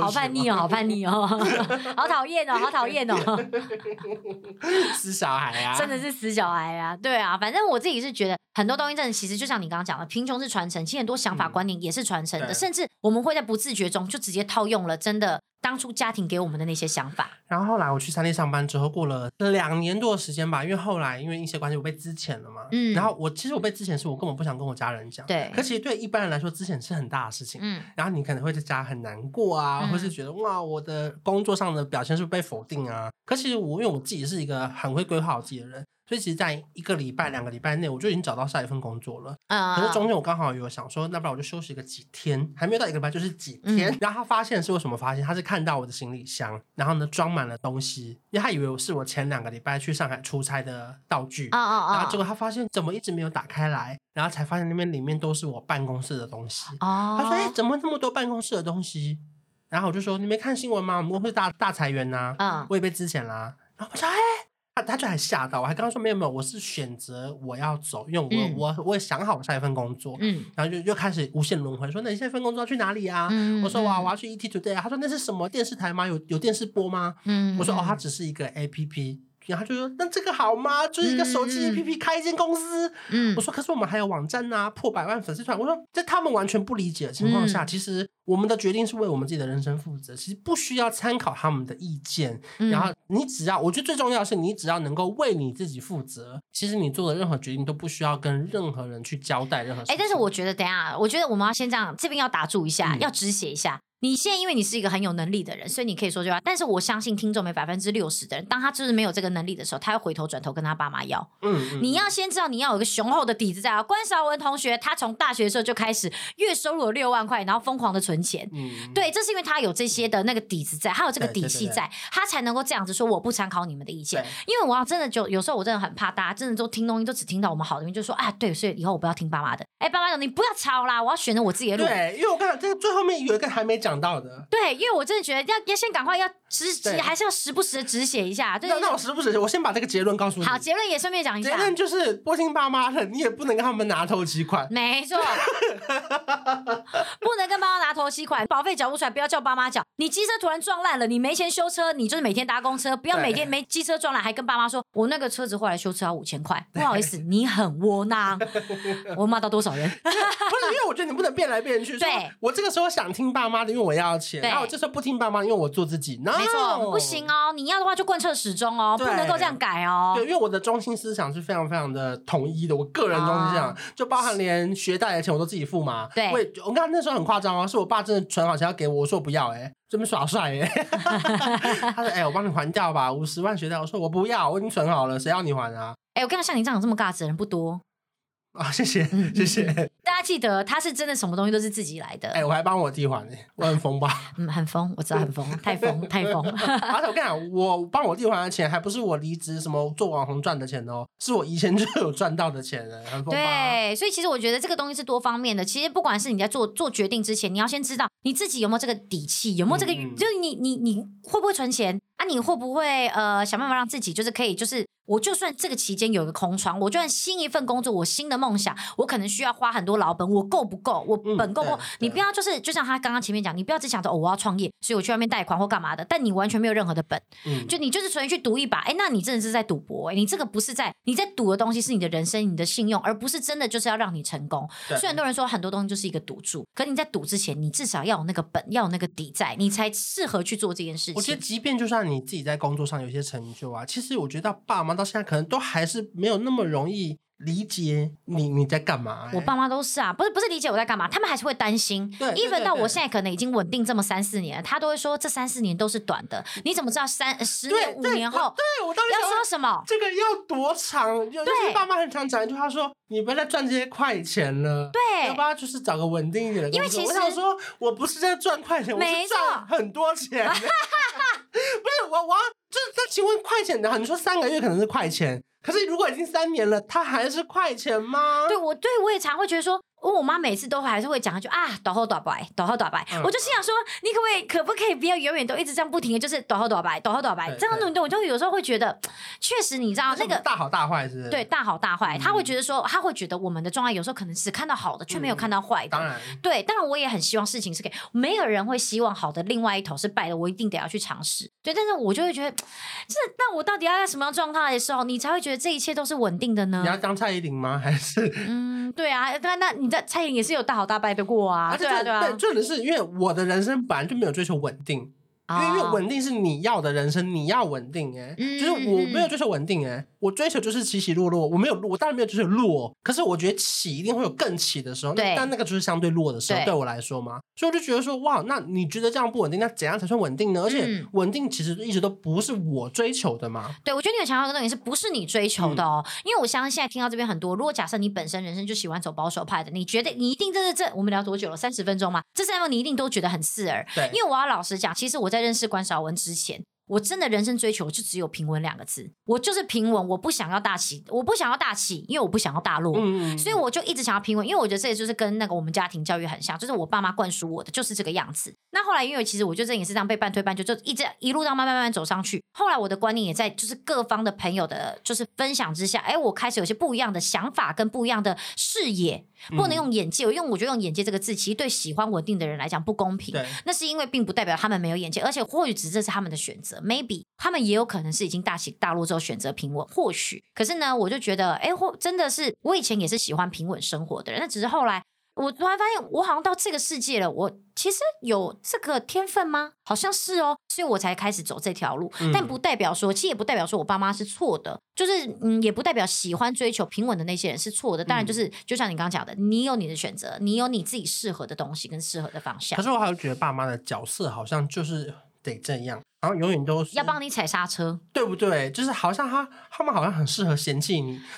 好叛逆哦，好叛逆哦，好讨厌哦，好讨厌哦，死小孩啊，真的是死小孩啊，对啊，反正我自己是觉得很多东西真的其实就像你刚刚讲的，贫穷是传承，其实很多想法观念也是传承的，嗯、甚至我们会在不自觉中就直接套用了，真的。当初家庭给我们的那些想法，然后后来我去餐厅上班之后，过了两年多的时间吧，因为后来因为一些关系，我被资遣了嘛。嗯，然后我其实我被资遣是我根本不想跟我家人讲，对。可其实对一般人来说，资遣是很大的事情。嗯，然后你可能会在家很难过啊，嗯、或是觉得哇，我的工作上的表现是不是被否定啊？可其实我因为我自己是一个很会规划我自己的人。所以其实在一个礼拜、两个礼拜内，我就已经找到下一份工作了。嗯，可是中间我刚好有想说，那不然我就休息个几天，还没有到一个礼拜，就是几天。嗯、然后他发现是为什么发现？他是看到我的行李箱，然后呢装满了东西，因为他以为我是我前两个礼拜去上海出差的道具。啊啊啊。然后结果他发现怎么一直没有打开来，然后才发现那边里面都是我办公室的东西。哦。他说：“哎，怎么那么多办公室的东西？”然后我就说：“你没看新闻吗？我们公司大大裁员呐、啊。”嗯。我也被资遣啦。然后我说：“哎。”他他就还吓到我，还刚刚说没有没有，我是选择我要走，因为我、嗯、我我也想好我下一份工作，嗯，然后就就开始无限轮回，说那你下一份工作要去哪里啊？嗯、我说哇，我要去 ET Today，他说那是什么电视台吗？有有电视播吗？嗯，我说哦，它只是一个 APP。然后他就说：“那这个好吗？就是一个手机 APP 开一间公司。”嗯，我说：“可是我们还有网站呐，破百万粉丝团。”我说：“在他们完全不理解的情况下，嗯、其实我们的决定是为我们自己的人生负责，其实不需要参考他们的意见。嗯、然后你只要，我觉得最重要的是，你只要能够为你自己负责，其实你做的任何决定都不需要跟任何人去交代任何事。哎，但是我觉得，等一下，我觉得我们要先这样，这边要打住一下，嗯、要止血一下。”你现在因为你是一个很有能力的人，所以你可以说这句话。但是我相信听众没百分之六十的人，当他就是没有这个能力的时候，他会回头转头跟他爸妈要。嗯，嗯，你要先知道你要有一个雄厚的底子在啊。关韶文同学他从大学的时候就开始月收入有六万块，然后疯狂的存钱。嗯，对，这是因为他有这些的那个底子在，他有这个底气在，他才能够这样子说我不参考你们的意见。因为我要真的就有时候我真的很怕大家真的都听东西都只听到我们好的，就说啊对，所以以后我不要听爸妈的。哎，爸妈的你不要吵啦，我要选择我自己的路。对，因为我看这个最后面有一个还没讲想到的。对。因为我真的觉得要要先赶快要止止，对还是要时不时的止血一下。对，那那我时不时，我先把这个结论告诉你。好，结论也顺便讲一下。结论就是不听爸妈的，你也不能跟他们拿头期款。没错，不能跟爸妈拿头期款，保费缴不出来，不要叫爸妈缴。你机车突然撞烂了，你没钱修车，你就是每天搭公车，不要每天没机车撞烂还跟爸妈说，我那个车子后来修车要五千块。不好意思，你很窝囊。我骂到多少人？不是，因为我觉得你不能变来变去。对，我这个时候想听爸妈的，因为我要钱。我这时候不听爸妈，因为我做自己。No! 没错，不行哦。你要的话就贯彻始终哦，不能够这样改哦。对，因为我的中心思想是非常非常的统一的。我个人中心思想、啊、就包含连学贷的钱我都自己付嘛。对，我我刚那时候很夸张哦，是我爸真的存好钱要给我，我说我不要哎、欸，这么耍帅哎、欸。他说哎、欸，我帮你还掉吧，五十万学贷。我说我不要，我已经存好了，谁要你还啊？哎、欸，我跟你讲，像你这样有这么尬子的人不多。啊，谢谢谢谢！大家记得他是真的，什么东西都是自己来的。哎，我还帮我弟还呢，我很疯吧？嗯，很疯，我知道很疯，太疯太疯。而且我跟你讲，我帮我弟还的钱，还不是我离职什么做网红赚的钱哦，是我以前就有赚到的钱，很疯。对，所以其实我觉得这个东西是多方面的。其实不管是你在做做决定之前，你要先知道你自己有没有这个底气，有没有这个，就是你你你会不会存钱啊？你会不会呃想办法让自己就是可以就是。我就算这个期间有一个空窗，我就算新一份工作，我新的梦想，我可能需要花很多老本，我够不够？我本够不够？嗯、你不要就是，就像他刚刚前面讲，你不要只想着哦，我要创业，所以我去外面贷款或干嘛的，但你完全没有任何的本，嗯、就你就是纯粹去赌一把，哎，那你真的是在赌博，哎，你这个不是在你在赌的东西是你的人生、你的信用，而不是真的就是要让你成功。对虽然很多人说很多东西就是一个赌注，可你在赌之前，你至少要有那个本，要有那个底在，你才适合去做这件事情。我觉得，即便就算你自己在工作上有些成就啊，其实我觉得爸妈到现在可能都还。是没有那么容易理解你你在干嘛、欸。我爸妈都是啊，不是不是理解我在干嘛，他们还是会担心。对，even 到我现在可能已经稳定这么三四年了，他都会说这三四年都是短的。你怎么知道三十年五年后？对，我到底要说什么？这个要多长？就是，爸妈很常讲一句话说：“你不要再赚这些快钱了。”对，要不要就是找个稳定一点的工作？因为其实我想说，我不是在赚快钱，我是赚很多钱。不是我，我要就是那请问快钱的话，你说三个月可能是快钱。可是如果已经三年了，它还是快钱吗？对，我对我也常会觉得说。我我妈每次都还是会讲一句啊，倒好倒白，倒好倒白。我就心想说，你可不可以，可不可以不要永远都一直这样不停的，就是倒好倒白，倒好倒白。这样子，我就有时候会觉得，确实你知道那个大好大坏是？对，大好大坏。他会觉得说，他会觉得我们的状态有时候可能只看到好的，却没有看到坏的。当然，对，当然我也很希望事情是可以，没有人会希望好的另外一头是败的，我一定得要去尝试。对，但是我就会觉得，这那我到底要在什么样状态的时候，你才会觉得这一切都是稳定的呢？你要当蔡依林吗？还是嗯，对啊，那那你在蔡依林也是有。大好大败的过啊！对啊，对啊，对，重点是因为我的人生本来就没有追求稳定因为因为稳定是你要的人生，你要稳定哎、就是我没有追求稳定哎、欸，我追求就是起起落落，我没有我当然没有追求落，可是我觉得起一定会有更起的时候，对，但那个就是相对落的时候，对，我来说嘛，所以我就觉得说哇，那你觉得这样不稳定，那怎样才算稳定呢？而且稳定其实一直都不是我追求的嘛。对，我觉得你有强调的东西是不是你追求的哦？嗯、因为我相信现在听到这边很多，如果假设你本身人生就喜欢走保守派的，你觉得你一定这是这我们聊多久了？三十分钟嘛？这三分钟你一定都觉得很刺耳。对，因为我要老实讲，其实我在认识关晓文。之前，我真的人生追求就只有平稳两个字，我就是平稳，我不想要大起，我不想要大起，因为我不想要大落，嗯、所以我就一直想要平稳，因为我觉得这也就是跟那个我们家庭教育很像，就是我爸妈灌输我的就是这个样子。那后来因为其实我觉得这也是这样被半推半就，就一直一路这样慢慢慢慢走上去。后来我的观念也在就是各方的朋友的，就是分享之下，哎，我开始有些不一样的想法跟不一样的视野。不能用眼界，我用我觉得用眼界这个字，其实对喜欢稳定的人来讲不公平。那是因为并不代表他们没有眼界，而且或许只是这是他们的选择，maybe 他们也有可能是已经大起大落之后选择平稳，或许。可是呢，我就觉得，哎，或真的是我以前也是喜欢平稳生活的人，那只是后来。我突然发现，我好像到这个世界了。我其实有这个天分吗？好像是哦，所以我才开始走这条路。嗯、但不代表说，其实也不代表说我爸妈是错的，就是嗯，也不代表喜欢追求平稳的那些人是错的。当然，就是、嗯、就像你刚刚讲的，你有你的选择，你有你自己适合的东西跟适合的方向。可是我还是觉得爸妈的角色好像就是得这样，然后永远都要帮你踩刹车，对不对？就是好像他他们好像很适合嫌弃你。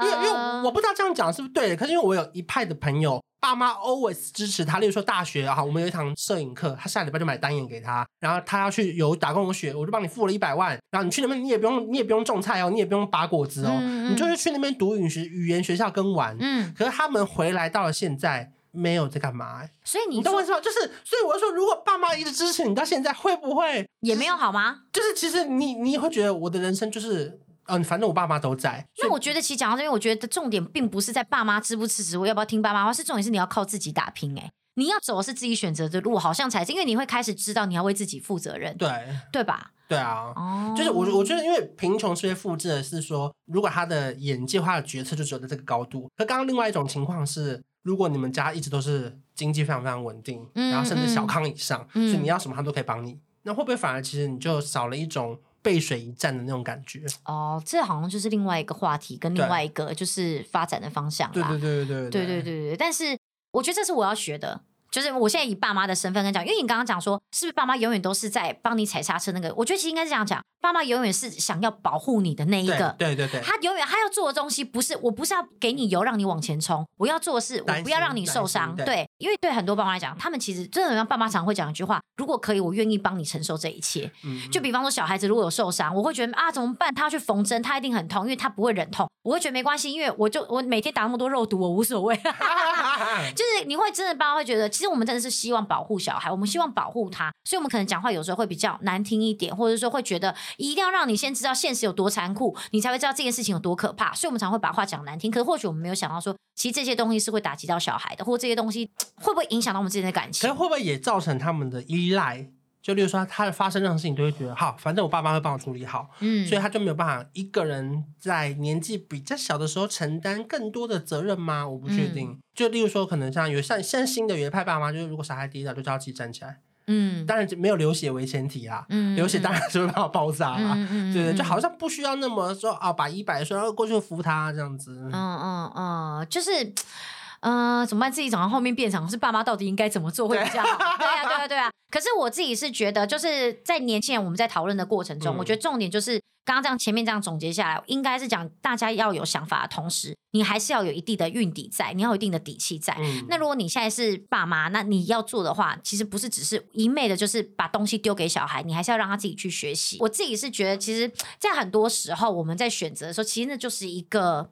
因为因为我不知道这样讲是不是对的，可是因为我有一派的朋友，爸妈 always 支持他。例如说大学啊，我们有一堂摄影课，他下礼拜就买单眼给他，然后他要去有打工游学，我就帮你付了一百万，然后你去那边你也不用你也不用种菜哦，你也不用拔果子哦，嗯嗯，你就是去那边读语学语言学校跟玩。嗯，可是他们回来到了现在没有在干嘛，所以你，你懂我意思吗？就是所以我就说，如果爸妈一直支持你到现在，会不会也没有好吗？就是其实你你会觉得我的人生就是。嗯，反正我爸妈都在。那我觉得，其实讲到这边，我觉得重点并不是在爸妈支不支持我，要不要听爸妈话，是重点是你要靠自己打拼。哎，你要走的是自己选择的路，好像才是，因为你会开始知道你要为自己负责任，对对吧？对啊，哦，就是我我觉得，因为贫穷是会复制的，是说如果他的眼界、他的决策就只有在这个高度。可刚刚另外一种情况是，如果你们家一直都是经济非常非常稳定，嗯、然后甚至小康以上，嗯、所以你要什么他都可以帮你，那会不会反而其实你就少了一种？背水一战的那种感觉哦，这好像就是另外一个话题，跟另外一个就是发展的方向啦。对对对对对对对对对。但是我觉得这是我要学的。就是我现在以爸妈的身份跟讲，因为你刚刚讲说，是不是爸妈永远都是在帮你踩刹车？那个，我觉得其实应该是这样讲，爸妈永远是想要保护你的那一个。对对对，他永远他要做的东西，不是我不是要给你油让你往前冲，我要做的是我不要让你受伤。对，对，因为对很多爸妈来讲，他们其实真的让爸妈常会讲一句话：如果可以，我愿意帮你承受这一切。嗯。就比方说小孩子如果有受伤，我会觉得啊怎么办？他要去缝针，他一定很痛，因为他不会忍痛。我会觉得没关系，因为我就我每天打那么多肉毒，我无所谓。就是你会真的爸妈会觉得，其实我们真的是希望。保护小孩，我们希望保护他，所以我们可能讲话有时候会比较难听一点，或者说会觉得一定要让你先知道现实有多残酷，你才会知道这件事情有多可怕。所以我们常会把话讲难听，可是或许我们没有想到说，其实这些东西是会打击到小孩的，或这些东西会不会影响到我们之间的感情？可是会不会也造成他们的依赖？就例如说，他的发生任何事情都会觉得好，反正我爸妈会帮我处理好，嗯，所以他就没有办法一个人在年纪比较小的时候承担更多的责任吗？我不确定。嗯、就例如说，可能像有像现在新的原派爸妈，就是如果小孩跌倒，就叫他自己站起来，嗯，当然没有流血为前提啊，嗯，流血当然是会把我爆炸啊，嗯嗯、对对，就好像不需要那么说啊，把一百说然后过去扶他这样子，嗯嗯嗯，就是。嗯、呃，怎么办？自己长到后面变成是爸妈到底应该怎么做会比较好？对啊，对啊，对啊。可是我自己是觉得，就是在年轻人我们在讨论的过程中，嗯、我觉得重点就是刚刚这样前面这样总结下来，应该是讲大家要有想法的同时，你还是要有一定的运底在，你要有一定的底气在。嗯、那如果你现在是爸妈，那你要做的话，其实不是只是一昧的，就是把东西丢给小孩，你还是要让他自己去学习。我自己是觉得，其实，在很多时候我们在选择的时候，其实那就是一个。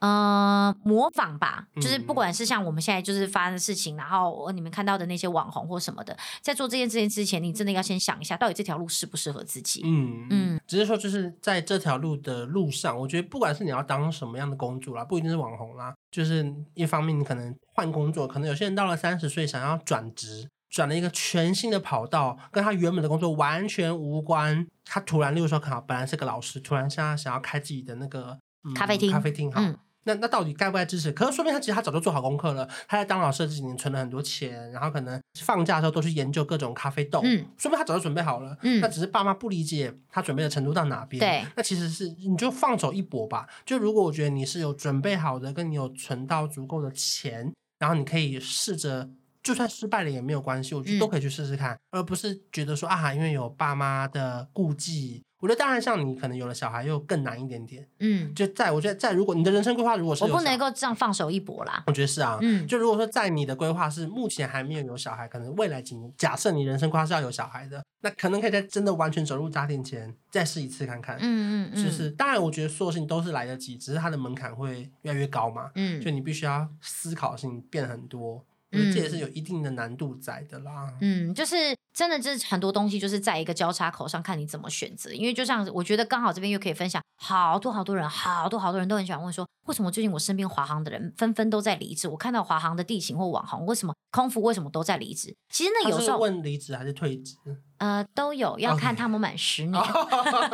嗯、呃，模仿吧，就是不管是像我们现在就是发生的事情，嗯、然后你们看到的那些网红或什么的，在做这件事情之前，你真的要先想一下，到底这条路适不适合自己。嗯嗯，嗯只是说就是在这条路的路上，我觉得不管是你要当什么样的工作啦，不一定是网红啦，就是一方面你可能换工作，可能有些人到了三十岁想要转职，转了一个全新的跑道，跟他原本的工作完全无关。他突然，例如说，可能本来是个老师，突然现在想要开自己的那个、嗯、咖啡厅，咖啡厅，好。嗯那那到底该不该支持？可是说明他其实他早就做好功课了，他在当老师这几年存了很多钱，然后可能放假的时候都去研究各种咖啡豆，嗯，说明他早就准备好了，嗯，那只是爸妈不理解他准备的程度到哪边，对，那其实是你就放手一搏吧。就如果我觉得你是有准备好的，跟你有存到足够的钱，然后你可以试着。就算失败了也没有关系，我觉得都可以去试试看，嗯、而不是觉得说啊，因为有爸妈的顾忌。我觉得当然，像你可能有了小孩又更难一点点。嗯，就在我觉得在如果你的人生规划如果是我不能够这样放手一搏啦。我觉得是啊，嗯，就如果说在你的规划是目前还没有有小孩，可能未来几年假设你人生规划是要有小孩的，那可能可以在真的完全走入家庭前再试一次看看。嗯嗯嗯，就是当然，我觉得所有事情都是来得及，只是它的门槛会越来越高嘛。嗯，就你必须要思考性变很多。嗯，这也是有一定的难度在的啦。嗯，就是真的，就是很多东西就是在一个交叉口上，看你怎么选择。因为就像我觉得刚好这边又可以分享，好多好多人，好多好多人都很喜欢问说，为什么最近我身边华航的人纷纷都在离职？我看到华航的地勤或网红，为什么空服为什么都在离职？其实那有时候问离职还是退职，呃，都有要看他们满十年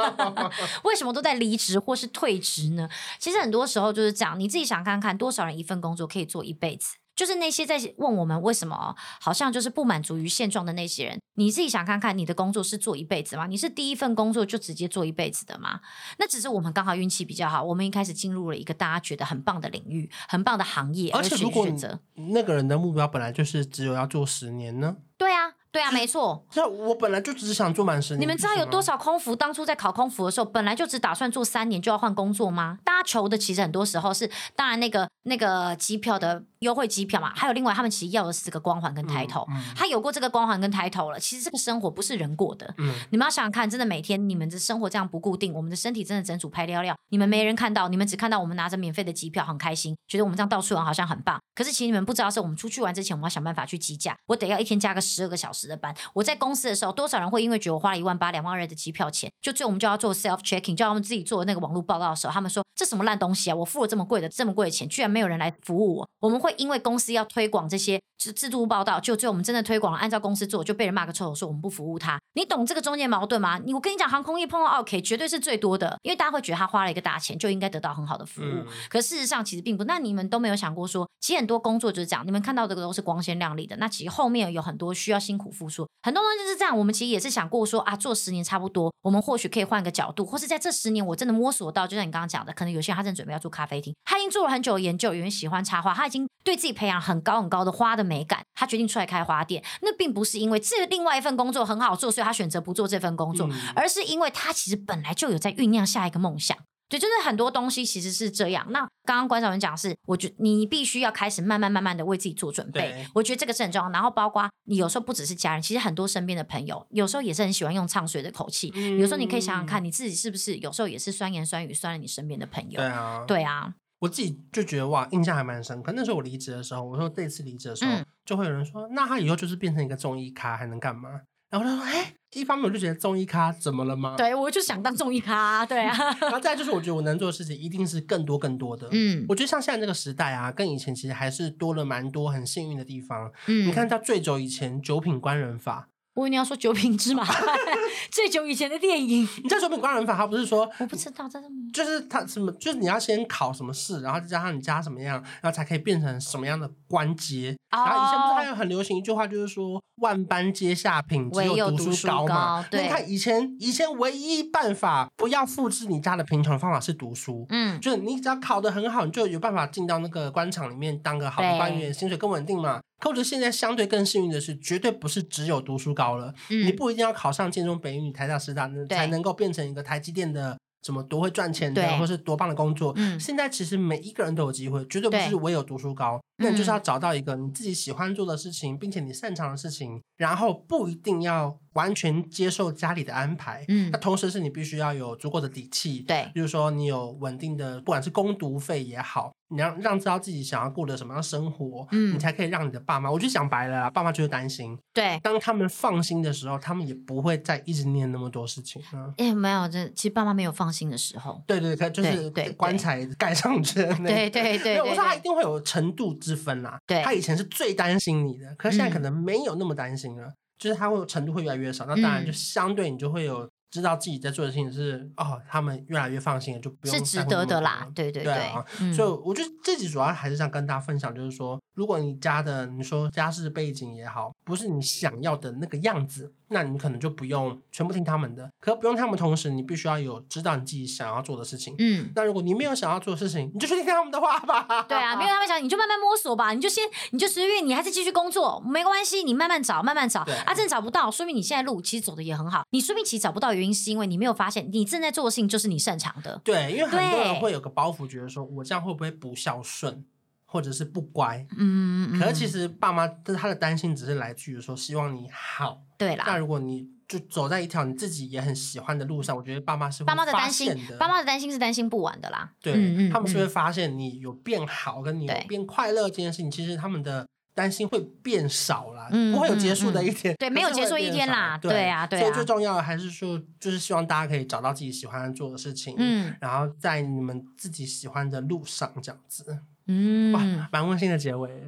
为什么都在离职或是退职呢？其实很多时候就是这样，你自己想看看，多少人一份工作可以做一辈子？就是那些在问我们为什么好像就是不满足于现状的那些人，你自己想看看，你的工作是做一辈子吗？你是第一份工作就直接做一辈子的吗？那只是我们刚好运气比较好，我们一开始进入了一个大家觉得很棒的领域、很棒的行业，而且如果那个人的目标本来就是只有要做十年呢？对啊。对啊，没错。那我本来就只是想做满十年。你们知道有多少空服当初在考空服的时候，本来就只打算做三年就要换工作吗？大家求的其实很多时候是，当然那个那个机票的优惠机票嘛，还有另外他们其实要的是这个光环跟抬头。嗯嗯、他有过这个光环跟抬头了，其实这个生活不是人过的。嗯、你们要想想看，真的每天你们的生活这样不固定，我们的身体真的整组拍尿尿，你们没人看到，你们只看到我们拿着免费的机票很开心，觉得我们这样到处玩好像很棒。可是其实你们不知道，是我们出去玩之前，我们要想办法去计价，我得要一天加个十二个小时的班，我在。公司的时候，多少人会因为觉得我花了一万八、两万二的机票钱，就最后我们就要做 self checking，叫他们自己做那个网络报告的时候，他们说这什么烂东西啊！我付了这么贵的、这么贵的钱，居然没有人来服务我。我们会因为公司要推广这些制制度报道，就最后我们真的推广了，按照公司做，就被人骂个臭头，说我们不服务他。你懂这个中间矛盾吗？你我跟你讲，航空业碰到 OK 绝对是最多的，因为大家会觉得他花了一个大钱，就应该得到很好的服务。嗯、可事实上其实并不。那你们都没有想过说，其实很多工作就是这样，你们看到这个都是光鲜亮丽的，那其实后面有很多需要辛苦付出，很多东西就是这样。我们其实。也是想过说啊，做十年差不多，我们或许可以换个角度，或是在这十年我真的摸索到，就像你刚刚讲的，可能有些人他正准备要做咖啡厅，他已经做了很久的研究，有人喜欢插花，他已经对自己培养很高很高的花的美感，他决定出来开花店，那并不是因为这另外一份工作很好做，所以他选择不做这份工作，嗯、而是因为他其实本来就有在酝酿下一个梦想。对，就是很多东西其实是这样。那刚刚关韶文讲的是，我觉得你必须要开始慢慢慢慢的为自己做准备。我觉得这个是很重要。然后包括你有时候不只是家人，其实很多身边的朋友，有时候也是很喜欢用唱衰的口气。嗯、有时候你可以想想看，你自己是不是有时候也是酸言酸语酸了你身边的朋友？对啊，对啊。我自己就觉得哇，印象还蛮深刻。那时候我离职的时候，我说这次离职的时候，嗯、就会有人说，那他以后就是变成一个综艺咖，还能干嘛？然后他说：“哎，一方面我就觉得综艺咖怎么了吗？对，我就想当综艺咖，对啊。然后再就是，我觉得我能做的事情一定是更多更多的。嗯，我觉得像现在这个时代啊，跟以前其实还是多了蛮多很幸运的地方。嗯，你看到最久以前九品官人法。”我以为你要说九品芝麻官，最久以前的电影。你知道九品官人法，他不是说我不知道这是就是他什么，就是你要先考什么试，然后再加上你加什么样，然后才可以变成什么样的官阶。Oh. 然后以前不是还有很流行一句话，就是说万般皆下品，只有读书高嘛。对，你看以前以前唯一办法不要复制你家的贫穷的方法是读书。嗯，就是你只要考得很好，你就有办法进到那个官场里面当个好的官员，薪水更稳定嘛。可我觉得现在相对更幸运的是，绝对不是只有读书高了，嗯、你不一定要考上建中、北一女、台大、师大，才能够变成一个台积电的。怎么多会赚钱的，对或是多棒的工作？嗯，现在其实每一个人都有机会，绝对不是唯有读书高。那你就是要找到一个你自己喜欢做的事情，嗯、并且你擅长的事情，然后不一定要完全接受家里的安排。嗯，那同时是你必须要有足够的底气。对，比如说你有稳定的，不管是工读费也好。你要让知道自己想要过的什么样生活，嗯，你才可以让你的爸妈，我就讲白了啦，爸妈就会担心。对，当他们放心的时候，他们也不会再一直念那么多事情。哎、欸，没有，这其实爸妈没有放心的时候。对对，他就是棺材盖上去的 那。对对对，我说他一定会有程度之分啦。对，他以前是最担心你的，可是现在可能没有那么担心了，嗯、就是他会程度会越来越少。那当然就相对你就会有。知道自己在做的事情是哦，他们越来越放心了，就不用是值得的啦。对对对，对啊嗯、所以我觉得这集主要还是想跟大家分享，就是说，如果你家的你说家世背景也好，不是你想要的那个样子，那你可能就不用全部听他们的。可不用他们，同时你必须要有知道你自己想要做的事情。嗯，那如果你没有想要做的事情，你就去听他们的话吧。对啊，没有他们想，你就慢慢摸索吧。你就先，你就十月，你还是继续工作，没关系，你慢慢找，慢慢找。对啊，真的找不到，说明你现在路其实走的也很好。你说明其实找不到原因是因为你没有发现你正在做的事情就是你擅长的。对，因为很多人会有个包袱，觉得说我这样会不会不孝顺，或者是不乖？嗯，嗯，可是其实爸妈他的担心只是来自于说希望你好。对啦。那如果你就走在一条你自己也很喜欢的路上，我觉得爸妈是爸妈的担心，爸妈的担心是担心不完的啦。对，嗯嗯，他们是会发现你有变好，跟你有变快乐这件事情，其实他们的。担心会变少了，不会有结束的一天。对，没有结束一天啦。对啊，对啊。所以最重要的还是说，就是希望大家可以找到自己喜欢做的事情，嗯，然后在你们自己喜欢的路上这样子，嗯，哇，蛮温馨的结尾。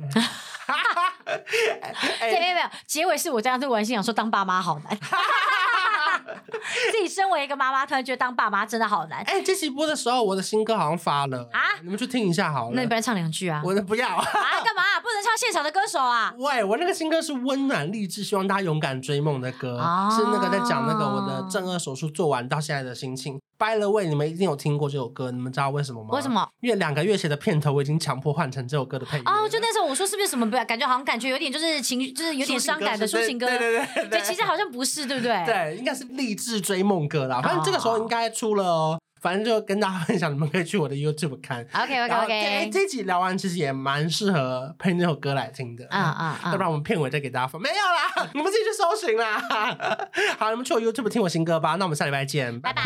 没有没有，结尾是我这样对我心想说，当爸妈好难。自己身为一个妈妈，突然觉得当爸妈真的好难。哎，这期播的时候，我的新歌好像发了啊，你们去听一下好了。那你不要唱两句啊？我的不要啊，干嘛？不能唱现场的歌手啊？喂，我那个新歌是温暖励志，希望大家勇敢追梦的歌，是那个在讲那个我的正颌手术做完到现在的心情。By the way，你们一定有听过这首歌，你们知道为什么吗？为什么？因为两个月前的片头我已经强迫换成这首歌的配乐。哦，就那时候我说是不是什么？感觉好像感觉有点就是情，就是有点伤感的抒情歌。对对对，对，对，其实好像不是，对不对？对，应该是励志追梦歌啦。反正这个时候应该出了哦。反正就跟大家分享，你们可以去我的 YouTube 看。OK OK OK。这集聊完其实也蛮适合配那首歌来听的。啊啊啊！要不然我们片尾再给大家放。没有啦，你们自己去搜寻啦。好，你们去我 YouTube 听我新歌吧。那我们下礼拜见，拜拜。